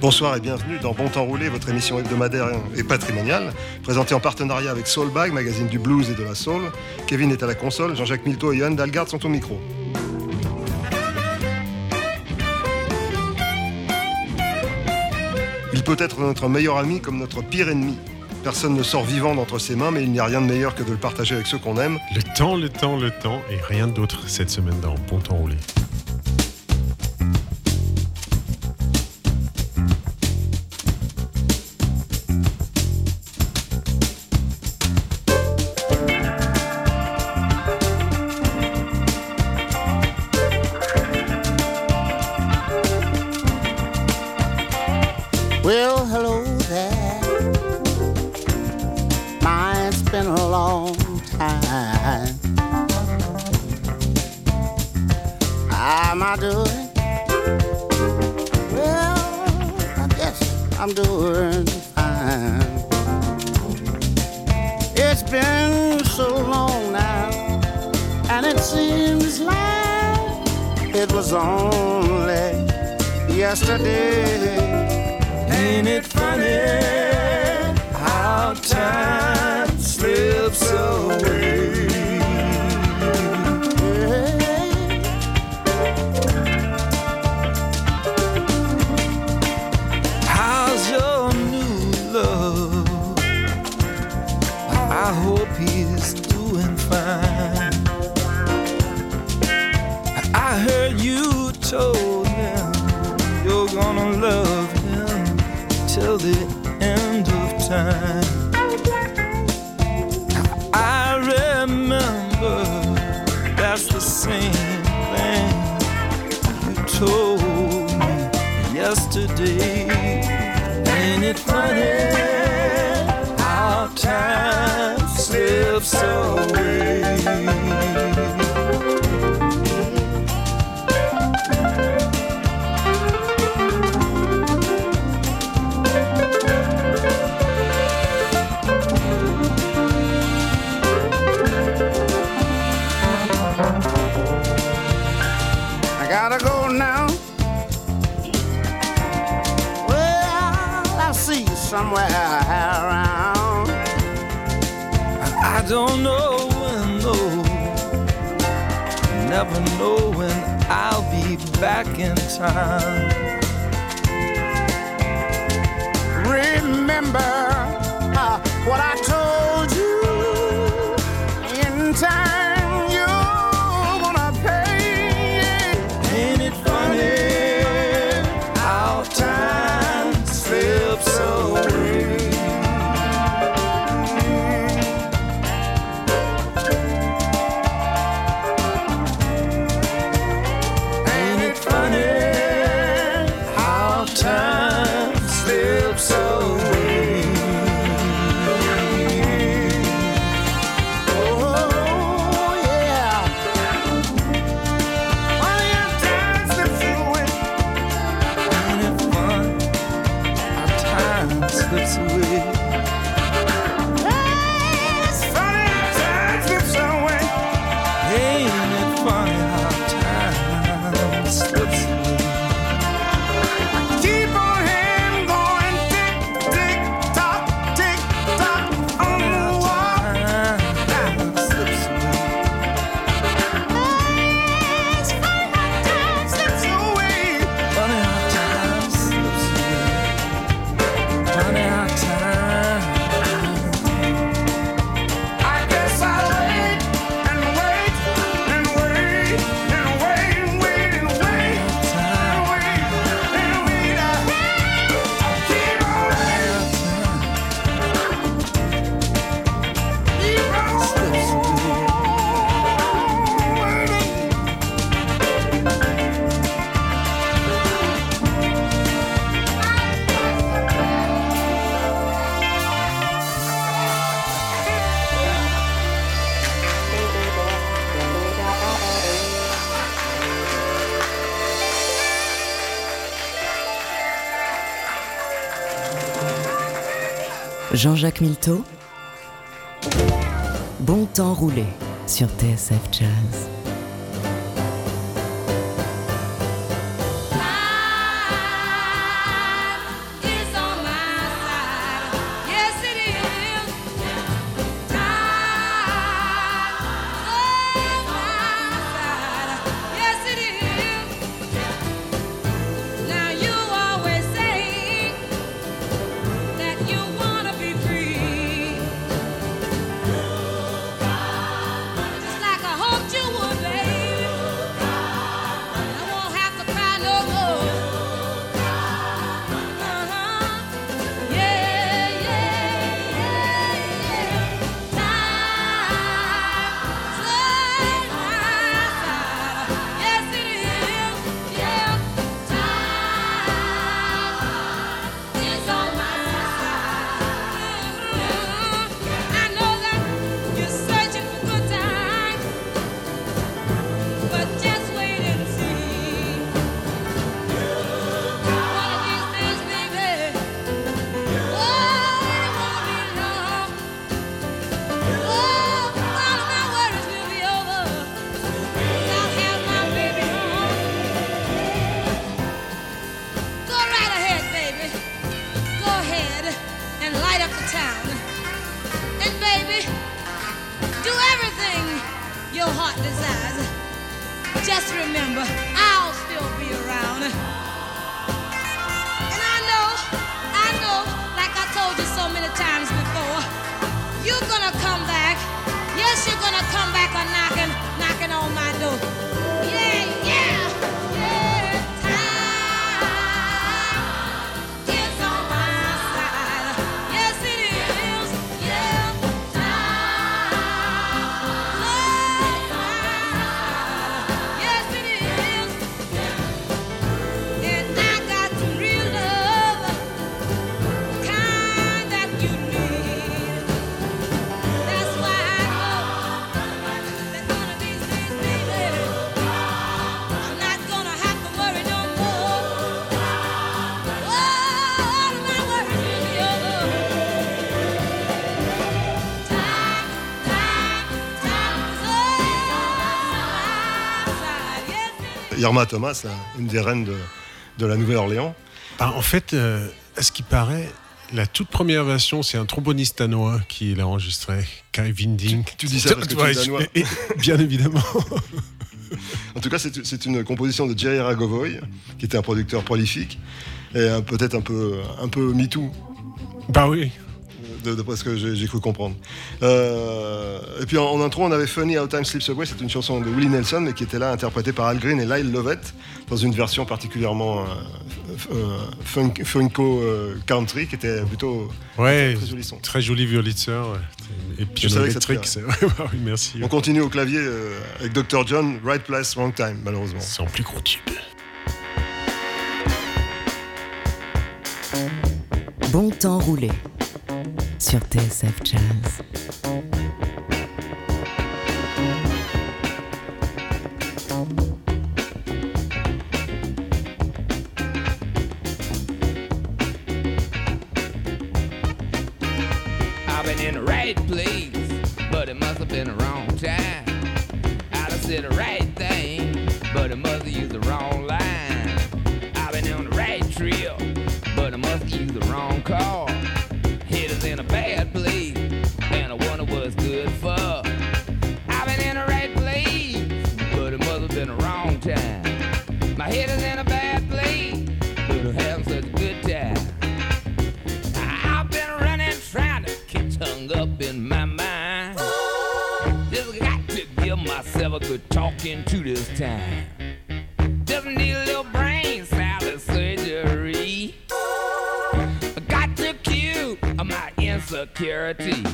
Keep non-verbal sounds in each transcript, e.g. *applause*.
Bonsoir et bienvenue dans Bon Temps Roulé, votre émission hebdomadaire et patrimoniale, présentée en partenariat avec Soulbag, magazine du blues et de la soul. Kevin est à la console, Jean-Jacques Milto et Johan Dalgard sont au micro. Il peut être notre meilleur ami comme notre pire ennemi. Personne ne sort vivant d'entre ses mains, mais il n'y a rien de meilleur que de le partager avec ceux qu'on aime. Le temps, le temps, le temps, et rien d'autre cette semaine dans Bon Temps Roulé. I'm doing fine. It's been so long now, and it seems like it was only yesterday. Ain't it funny how time slips away? Yesterday. Ain't it funny how time slips away? Somewhere around. I don't know when, though. Never know when I'll be back in time. Remember uh, what I told Jean-Jacques Milteau. Bon temps roulé sur TSF Jazz. Irma Thomas, une des reines de, de la Nouvelle-Orléans. Bah, en fait, euh, à ce qui paraît, la toute première version, c'est un tromboniste danois qui l'a enregistré, Kai Winding. Tu- tu dis ça parce que tu es danois. et- et- Bien évidemment. *laughs* En tout cas, c'est c'est une composition de Jerry Ragovoy, qui était un producteur prolifique et euh, peut-être un peu, un peu MeToo, bah oui. De- d'après ce que j'ai cru comprendre. Euh, et puis en, en intro, on avait Funny How Time Slips Away, c'est une chanson de Willie Nelson, mais qui était là interprétée par Al Green et Lyle Lovett, dans une version particulièrement euh, euh, funk- funko euh, country, qui était plutôt Ouais, très joli son. très joli violitseur. ouais. Et ça te électrique. c'est- ouais, *laughs* bah oui, merci. On continue au clavier euh, avec Dr. John, Right Place, Wrong Time, malheureusement. C'est en plus gros tube. Bon temps roulé sur TSF Jazz. I've been in the right place, but it must have been the wrong time. I'd have said the right good talking to this time. Just need a little brain salad surgery. I got to cure my insecurity.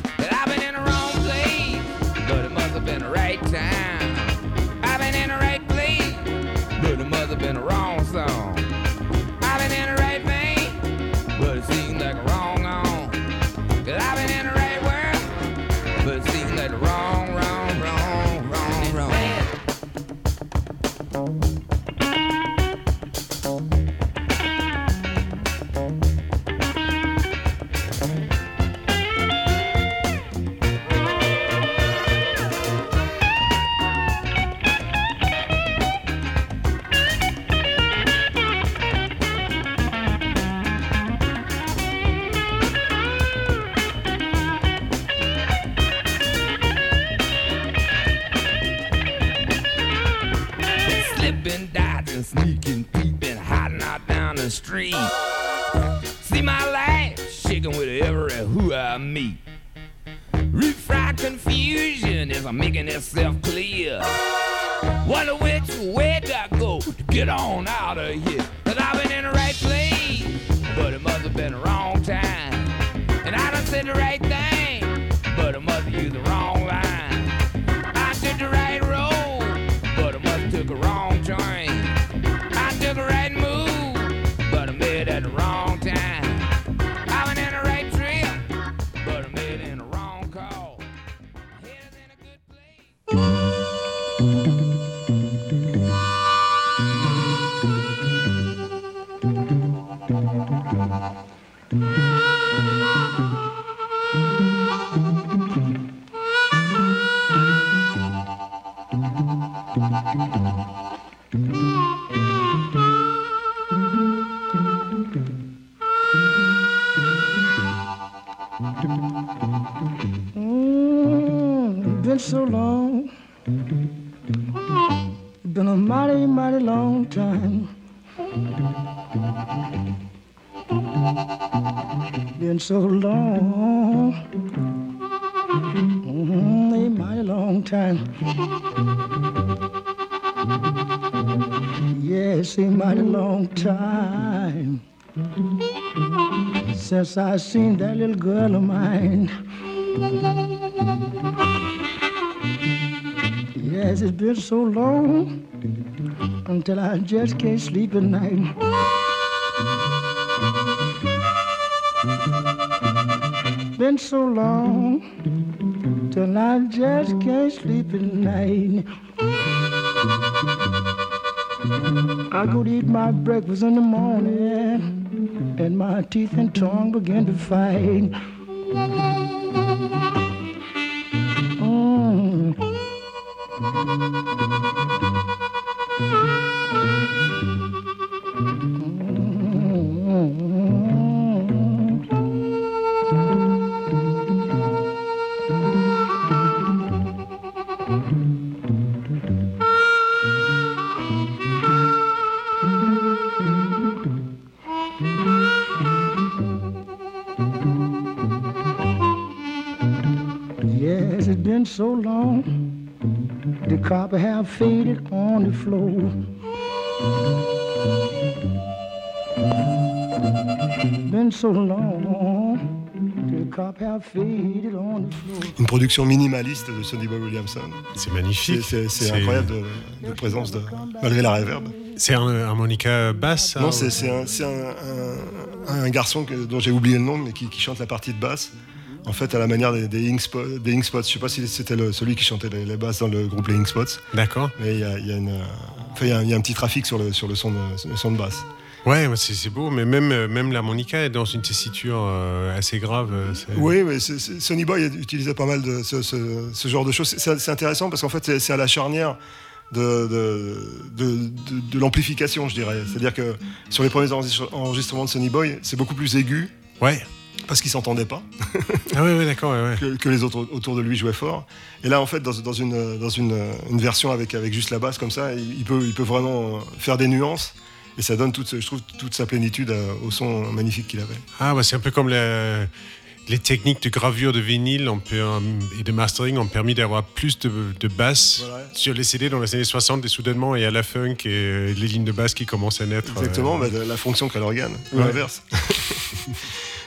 Been a mighty, mighty long time. Been so long. Mm, a mighty long time. Yes, a mighty long time. Since I seen that little girl of mine. Yes, it's been so long until I just can't sleep at night. Been so long till I just can't sleep at night. I go to eat my breakfast in the morning, and my teeth and tongue begin to fight. So long. The carpet have faded on the floor. Been so long. The carpet have faded on the floor. Une production minimaliste de Sonny Boy Williamson. C'est magnifique. C'est incroyable de, de présence de, malgré la réverb. C'est un harmonica basse Non, ou- c'est un, c'est un- un- un garçon que- dont j'ai oublié le nom, mais qui, qui chante la partie de basse. En fait, à la manière des, des Ink Spots. Des Ink Spots. Je sais pas si c'était celui qui chantait les, les basses dans le groupe Les Ink Spots, D'accord. mais il y a, il y a une, enfin, il y a un- il y a un petit trafic sur le, sur le, son, de, le son de basse. Ouais, c'est beau, mais même, euh, même l'harmonica est dans une tessiture euh, assez grave. euh, Oui, mais Sonny Boy utilisait pas mal de ce, ce- ce genre de choses. C'est intéressant parce qu'en fait, c'est- à la charnière de, de, de, de- de l'amplification, je dirais. C'est-à-dire que sur les premiers enregistre- enregistrements de Sonny Boy, c'est beaucoup plus aigu Ouais. Parce qu'il s'entendait pas. Ah ouais, ouais, d'accord, ouais, ouais. que, que les autres autour de lui jouaient fort. Et là, en fait, dans, dans une, dans une, une version avec, avec juste la basse comme ça, il, il peut, il peut vraiment faire des nuances. Et ça donne, toute, je trouve, toute sa plénitude à- au son magnifique qu'il avait. Ah, bah, c'est un peu comme les techniques de gravure de vinyle pu- et de mastering ont permis d'avoir plus de, de basses Voilà. sur les CD dans les années 60 et soudainement il y a la funk et euh, les lignes de basse qui commencent à naître. Exactement, euh, bah, la fonction qu'a l'organe, ou Ouais. l'inverse. *laughs*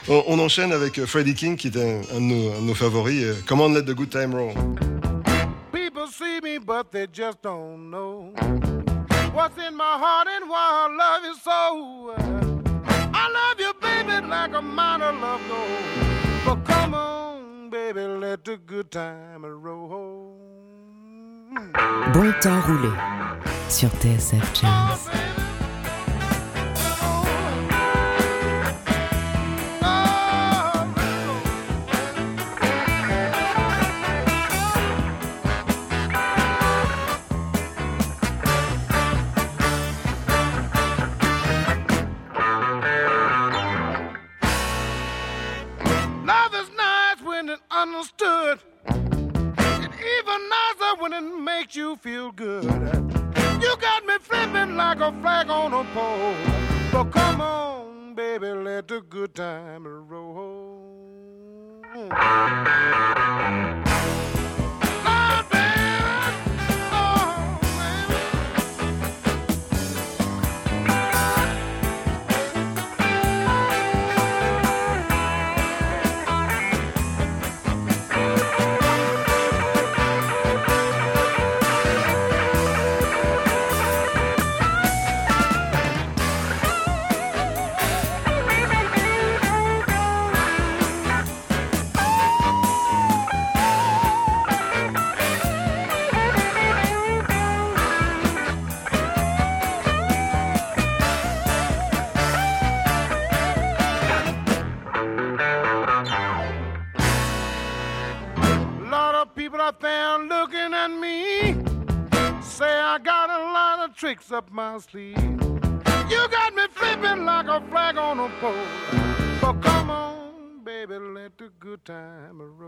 on, on enchaîne avec euh, Freddie King, qui est un, un de, nos, un de nos favoris. euh, Come on, let the good time roll. People see me, but they just don't know what's in my heart and why I love you so. I love you, baby, like a minor love goes. But come on, baby, let the good time roll. Bon temps roulé sur TSF Jazz. Love makes you feel good. You got me flipping like a flag on a pole. But come on, baby, let the good time roll. tricks up my sleeve. You got me flipping like a flag on a pole. So come on, baby, let the good time roll.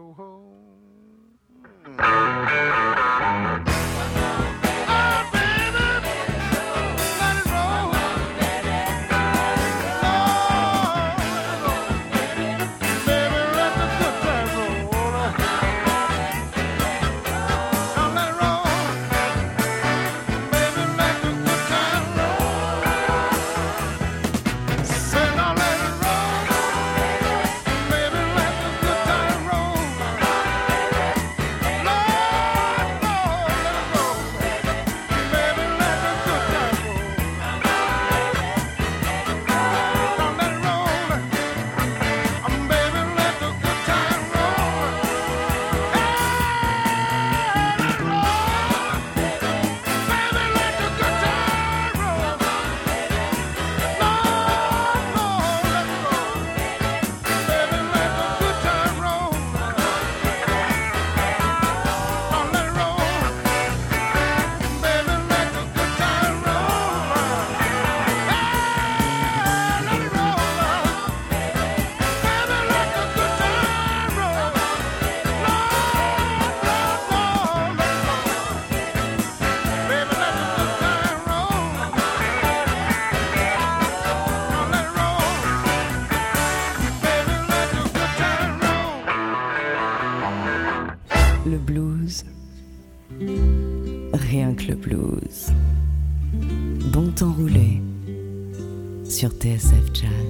TSF Jazz.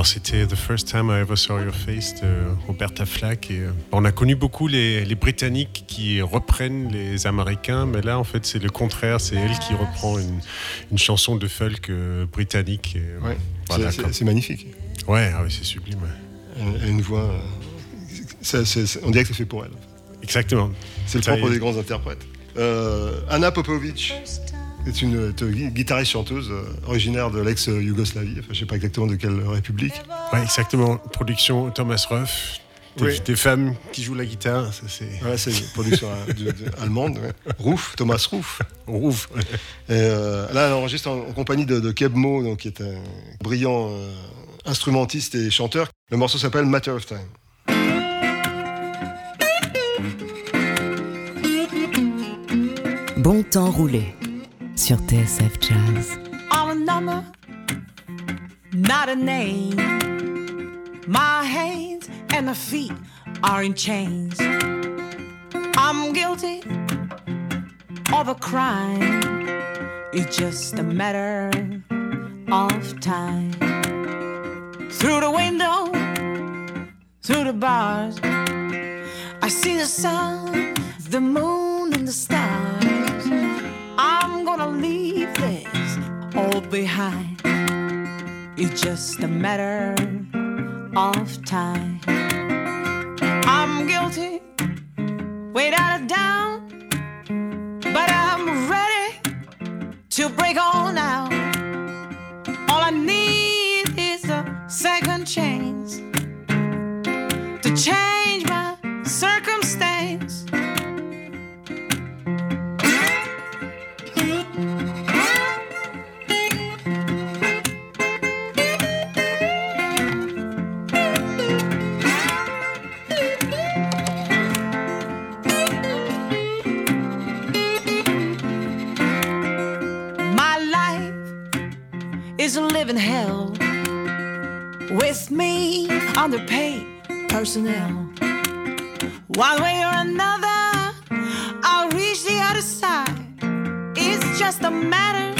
Alors c'était The First Time I Ever Saw Your Face de Roberta Flack. Et, euh, on a connu beaucoup les, les Britanniques qui reprennent les Américains, mais là en fait c'est le contraire, c'est elle qui reprend une, une chanson de folk euh, britannique. Et, Ouais, voilà, c'est- comme- magnifique. Ouais, ah oui, c'est sublime. ouais. Elle, elle a une voix. euh, on dirait que c'est fait pour elle. Exactement. C'est le propre est. des grands interprètes. Euh, Anna Popovic est une euh, gui- guitariste-chanteuse euh, originaire de l'ex-Yougoslavie. Enfin, je ne sais pas exactement de quelle république. Ouais, exactement. Production Thomas Ruff. Des, Oui. des femmes qui jouent la guitare, ça c'est. Ouais, c'est une production euh, de- de- allemande. ouais. Roof, Thomas Roof. Roof. Et, euh, là, elle enregistre en, en compagnie de, de Keb Mo, donc, qui est un brillant euh, instrumentiste et chanteur. Le morceau s'appelle Matter of Time. Bon temps roulé sur TSF Jazz. I'm a number, not a name. My hands and my feet are in chains. I'm guilty of a crime. It's just a matter of time. Through the window, through the bars, I see the sun, the moon, and the stars. All behind. It's just a matter of time. I'm guilty, without a doubt, but I'm ready to break on out. All I need is a second chance is a living hell with me underpaid personnel. One way or another, I'll reach the other side. It's just a matter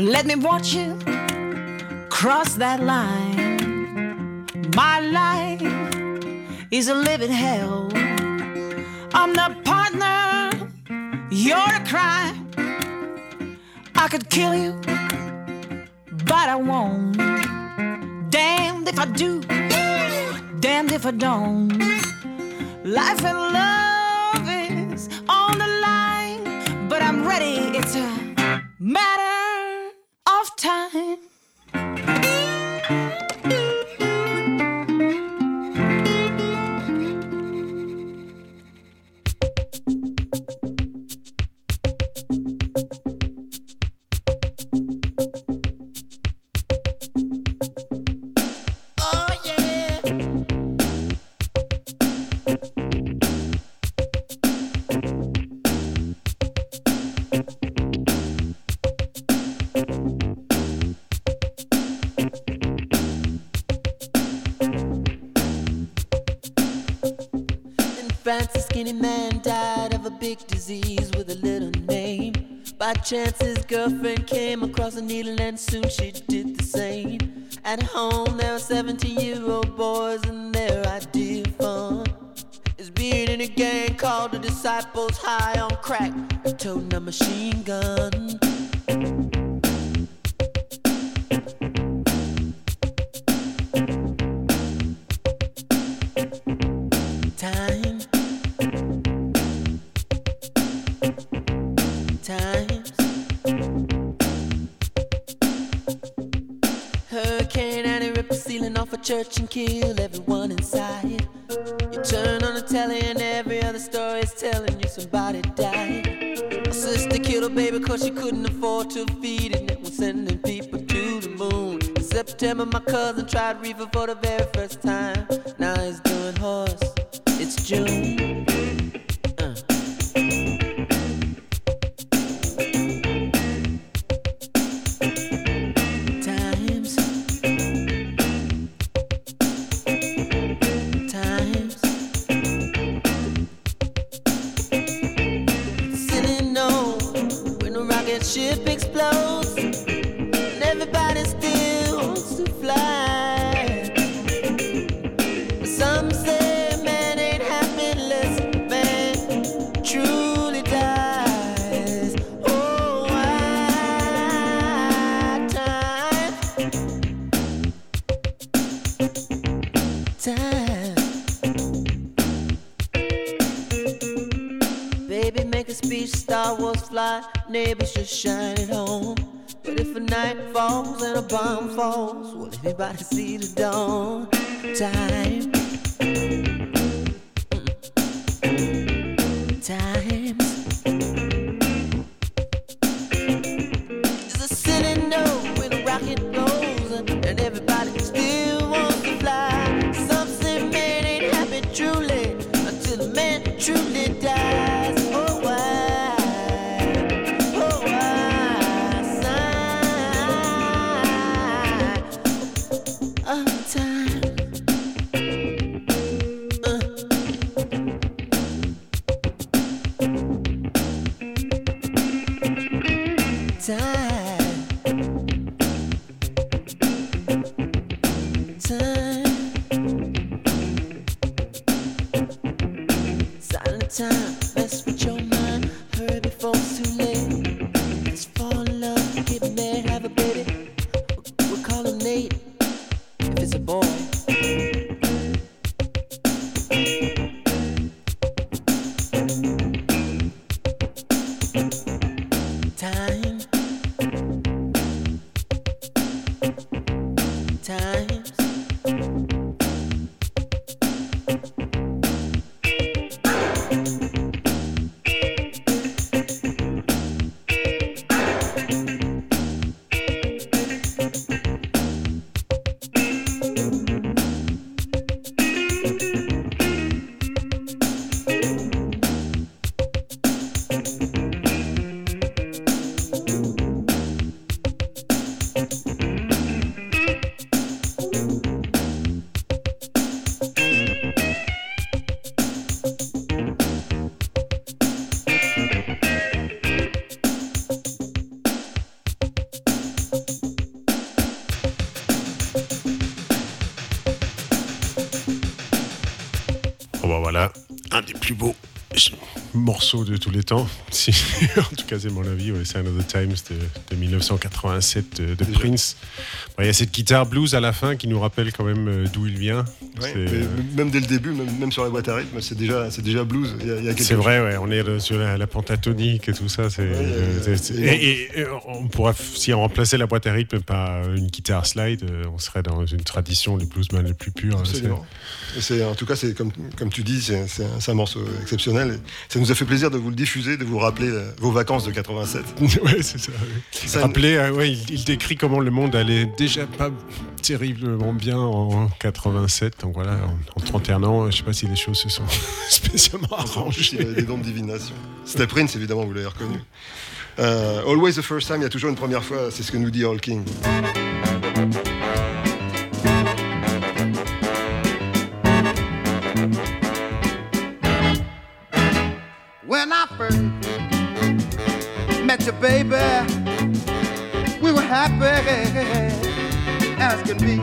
Let me watch you cross that line. My life is a living hell. I'm the partner, you're a crime. I could kill you, but I won't. Damned if I do, damned if I don't. Life and love is on the line, but I'm ready. It's a matter big disease with a little name. By chance, his girlfriend came across a needle, and soon she did the same. At home, there were 17 year old boys, and their idea of fun is being in a gang called the Disciples High on Crack, toting a machine gun. She couldn't afford to feed it. And was sending people to the moon. In September, my cousin tried reefer for the very first see Time. Plus beaux morceaux de tous les temps. Si, *laughs* en tout cas, c'est mon avis. Ouais, Sign of the Times de, de 1987 de, de Prince. Il y a cette guitare blues à la fin qui nous rappelle quand même euh, d'où il vient. Ouais, C'est- mais même dès le début, même, même sur la boîte à rythme, c'est déjà, c'est déjà blues. C'est vrai, ouais, on est euh, sur la, la pentatonique et tout ça. c'est- euh, c'est- c'est- et- et, et, euh, on pourra, si on remplaçait la boîte à rythme par une guitare slide, euh, on serait dans une tradition des bluesman les plus purs. Absolument. Et c'est, en tout cas, c'est comme, comme tu dis, c'est, c'est un, c'est un morceau exceptionnel. Ça nous a fait plaisir de vous le diffuser, de vous rappeler euh, vos vacances de 87. *laughs* ouais, c'est ça. Euh, ouais, il, il décrit comment le monde allait déjà pas terriblement bien en 87. Donc voilà, en, en 31 ans, je sais pas si les choses se sont *laughs* spécialement arrangées. il y avait des dons de divination. C'était Prince, évidemment, vous l'avez reconnu. Euh, always the first time, il y a toujours une première fois, c'est ce que nous dit Hall King. Baby, we were happy as can be.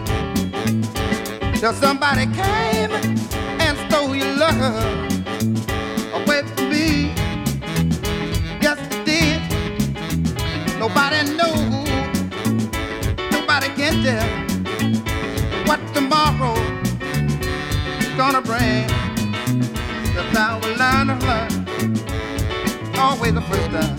Till somebody came and stole your love away from me. Yes, it did. Nobody knows, nobody can tell what tomorrow's gonna bring. Cause now we learn to learn always the first time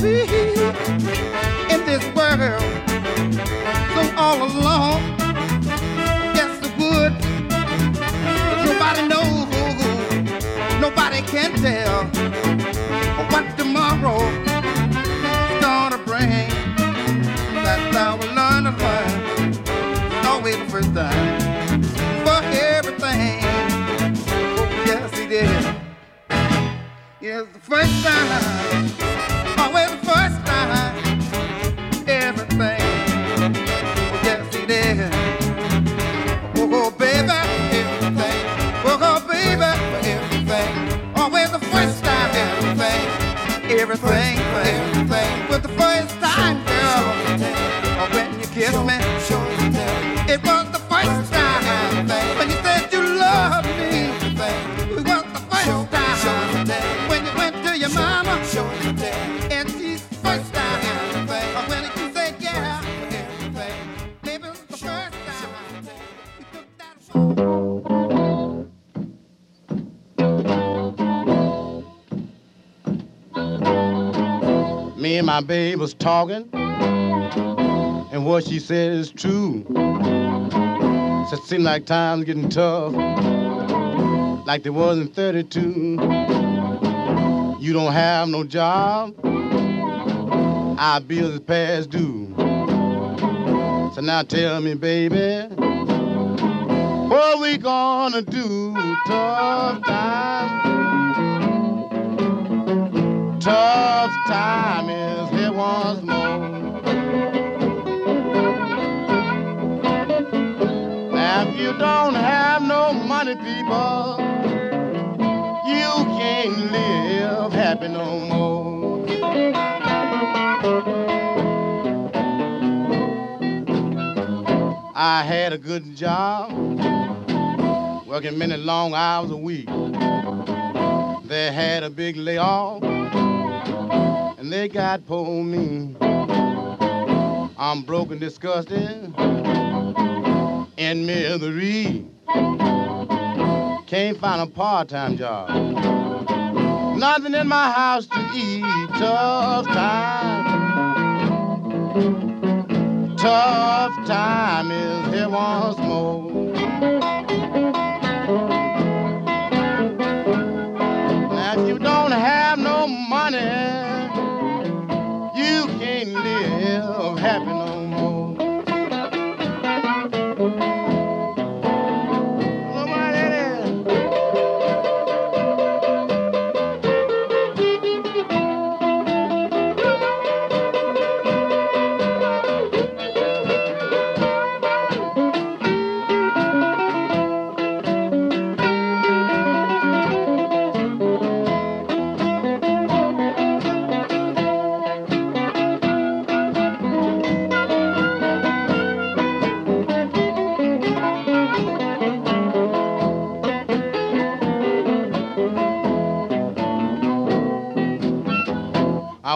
be in this world so all alone. Yes, it would, nobody knows, nobody can tell what tomorrow's gonna bring. That's how we learn to learn always the first time for everything. Oh, yes, he did. Yes, the first time, my babe was talking, and what she said is true. Said seem like times getting tough, like they was in 32. You don't have no job, our bills is past due. So now tell me, baby, what we gonna do? Tough time, tough time is once more. Now, if you don't have no money, people, you can't live happy no more. I had a good job, working many long hours a week. They had a big layoff, and they got poor me. I'm broke and disgusted in misery. Can't find a part-time job. Nothing in my house to eat. Tough time. Tough time is here once more. Now if you don't have no money,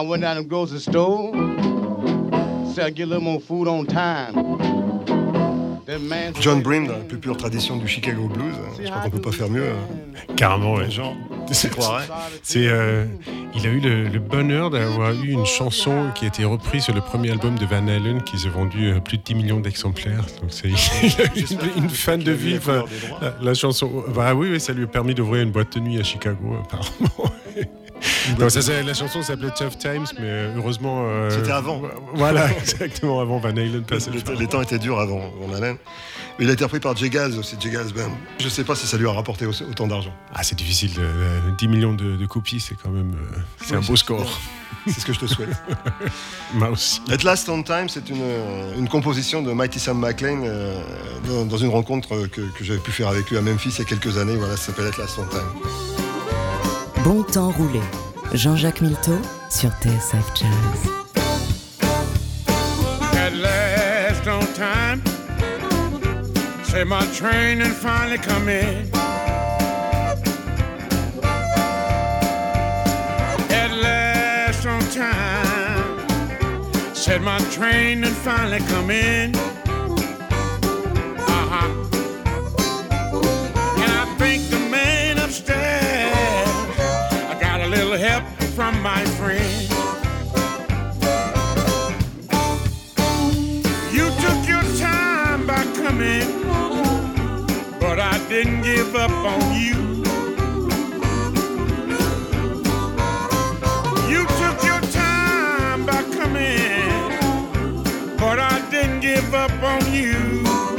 I went down to the grocery store, said I'd get a little more food on time. That man John Breen, dans la plus pure tradition du Chicago Blues. Je crois qu'on peut pas faire mieux. hein. Carrément, ouais. Genre, C'est-. C'est, euh, il a eu le, le bonheur d'avoir eu une chanson qui a été reprise sur le premier album de Van Halen qui s'est vendu euh, plus de 10 millions d'exemplaires. Donc c'est *laughs* il a eu une, une fan de vie. la chanson, bah oui, oui, ça lui a permis d'ouvrir une boîte de nuit à Chicago apparemment. Non, ça, c'est- la chanson s'appelait Tough Times, mais euh, heureusement. euh, C'était avant. *laughs* Voilà, exactement avant Van Halen passe. Les, les temps étaient durs avant Van Halen. Il a été repris par Gals aussi, Gals Band. Je sais pas si ça lui a rapporté au- autant d'argent. Ah, c'est difficile. de- de- 10 millions de, de copies, c'est quand même. euh, c'est Oui, un beau score. C'est ce que je te souhaite. *laughs* Moi aussi. At Last on Time, c'est une, euh, une composition de Mighty Sam McLean euh, dans, dans une rencontre euh, que, que j'avais pu faire avec lui à Memphis il y a quelques années. Voilà, ça s'appelle At Last on Time. Bon temps roulé. Jean-Jacques Milteau sur TSF Jazz. At last on time, say my train and finally come in. At last on time, said my train and finally come in. Didn't give up on you. You took your time by coming, but I didn't give up on you.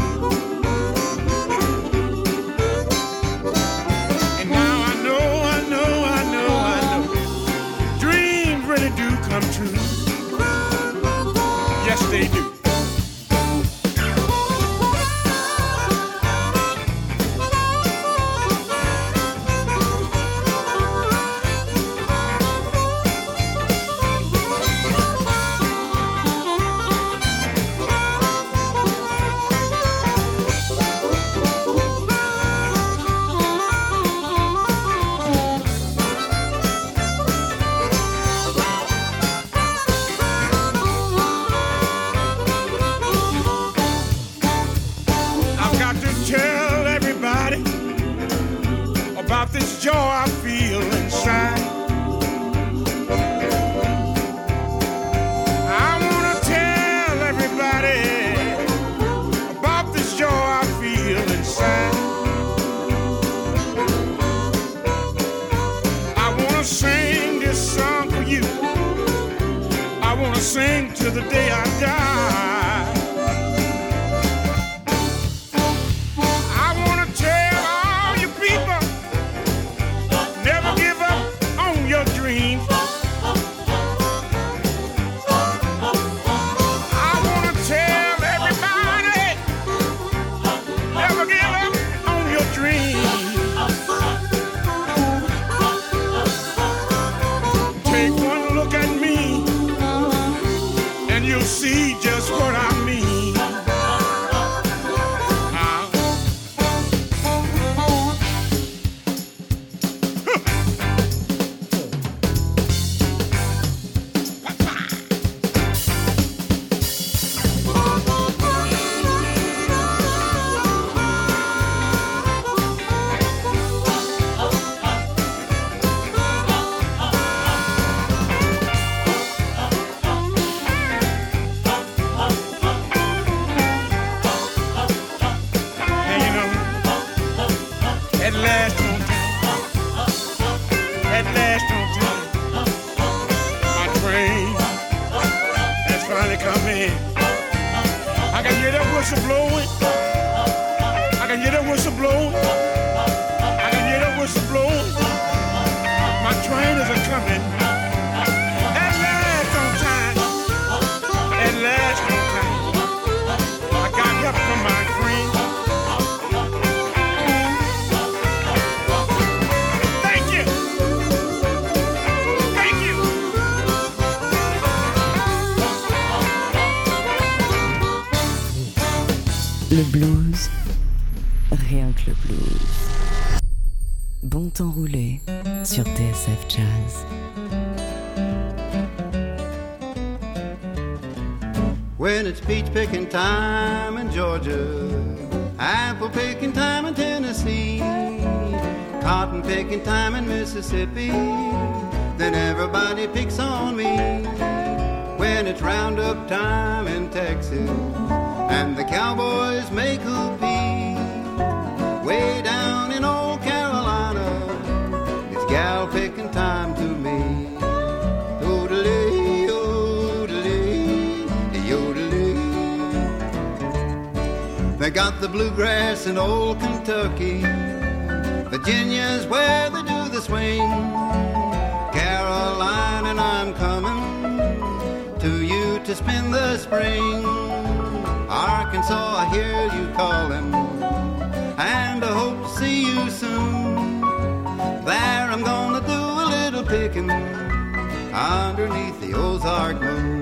Time in Georgia, apple picking time in Tennessee, cotton picking time in Mississippi, then everybody picks on me. When it's roundup time in Texas, and the cowboys make got the bluegrass in old Kentucky. Virginia's where they do the swing. Caroline and I'm coming to you to spend the spring. Arkansas, I hear you calling, and I hope to see you soon. There I'm gonna do a little picking underneath the Ozark moon.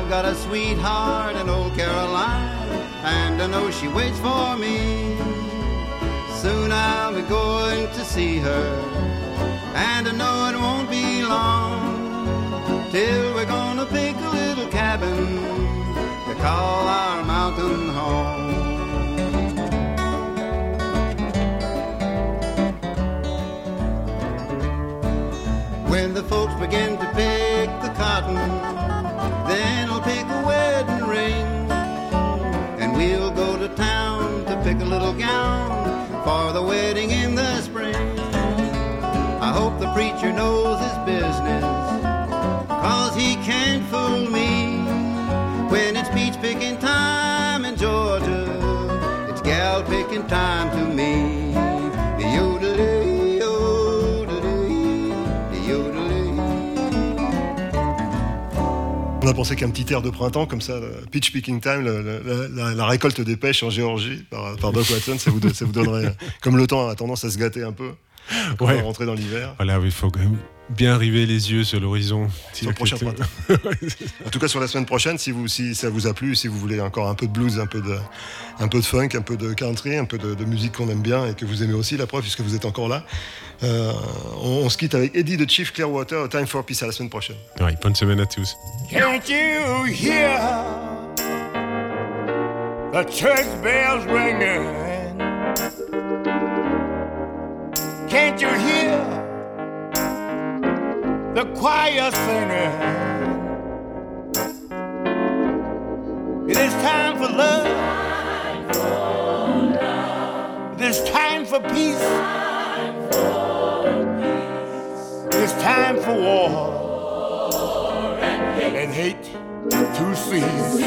I've got a sweetheart in old Caroline, and I know she waits for me. Soon I'll be going to see her, and I know it won't be long till we're gonna pick a little cabin to call our mountain home. When the folks begin to pick the cotton, then I'll pick a wedding ring. And we'll go to town to pick a little gown for the wedding in the spring. I hope the preacher knows his business, cause he can't fool me. When it's peach picking time in Georgia, it's gal picking time to me. A pensé qu'un petit air de printemps comme ça, le Pitch Picking Time, la, la récolte des pêches en Géorgie par, par Doc Watson, ça vous, don- ça vous donnerait, comme le temps a tendance à se gâter un peu, quand on Ouais. va rentrer dans l'hiver. Voilà, il faut quand même bien river les yeux sur l'horizon. Sur le prochain printemps. En tout cas, sur la semaine prochaine, si, vous, si ça vous a plu, si vous voulez encore un peu de blues, un peu de, un peu de funk, un peu de country, un peu de, de musique qu'on aime bien et que vous aimez aussi, la preuve, puisque vous êtes encore là, euh, on, on se quitte avec Eddie de Chief Clearwater, Time for Peace à la semaine prochaine. Bonne semaine à tous. Can't you hear the church bells ringing? Can't you hear the choir singing? It is time for love. It is time for peace. It is time for war and hate to cease.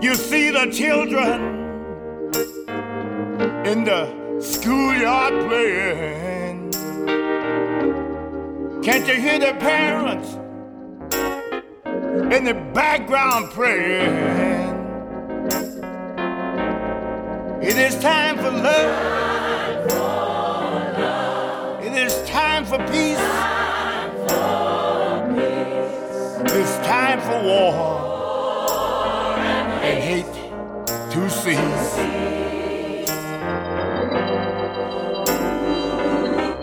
You see the children in the schoolyard playing. Can't you hear the parents in the background praying? It is time for love. It is time for peace. It's time for war and hate to cease.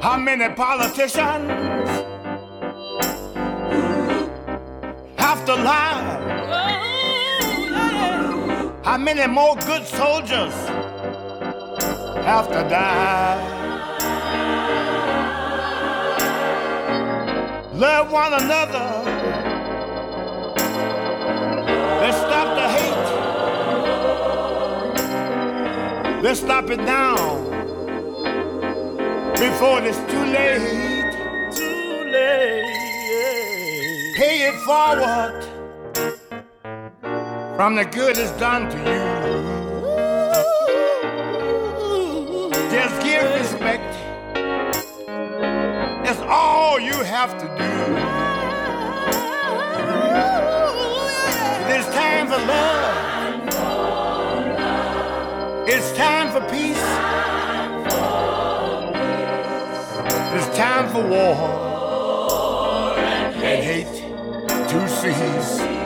How many politicians How many more good soldiers have to die? Love one another. Let's stop the hate. Let's stop it now before it's too late. pay it forward from the good that's done to you. Just give respect. That's all you have to do. It's time for love. It's time for peace. It's time for war and hate to cease.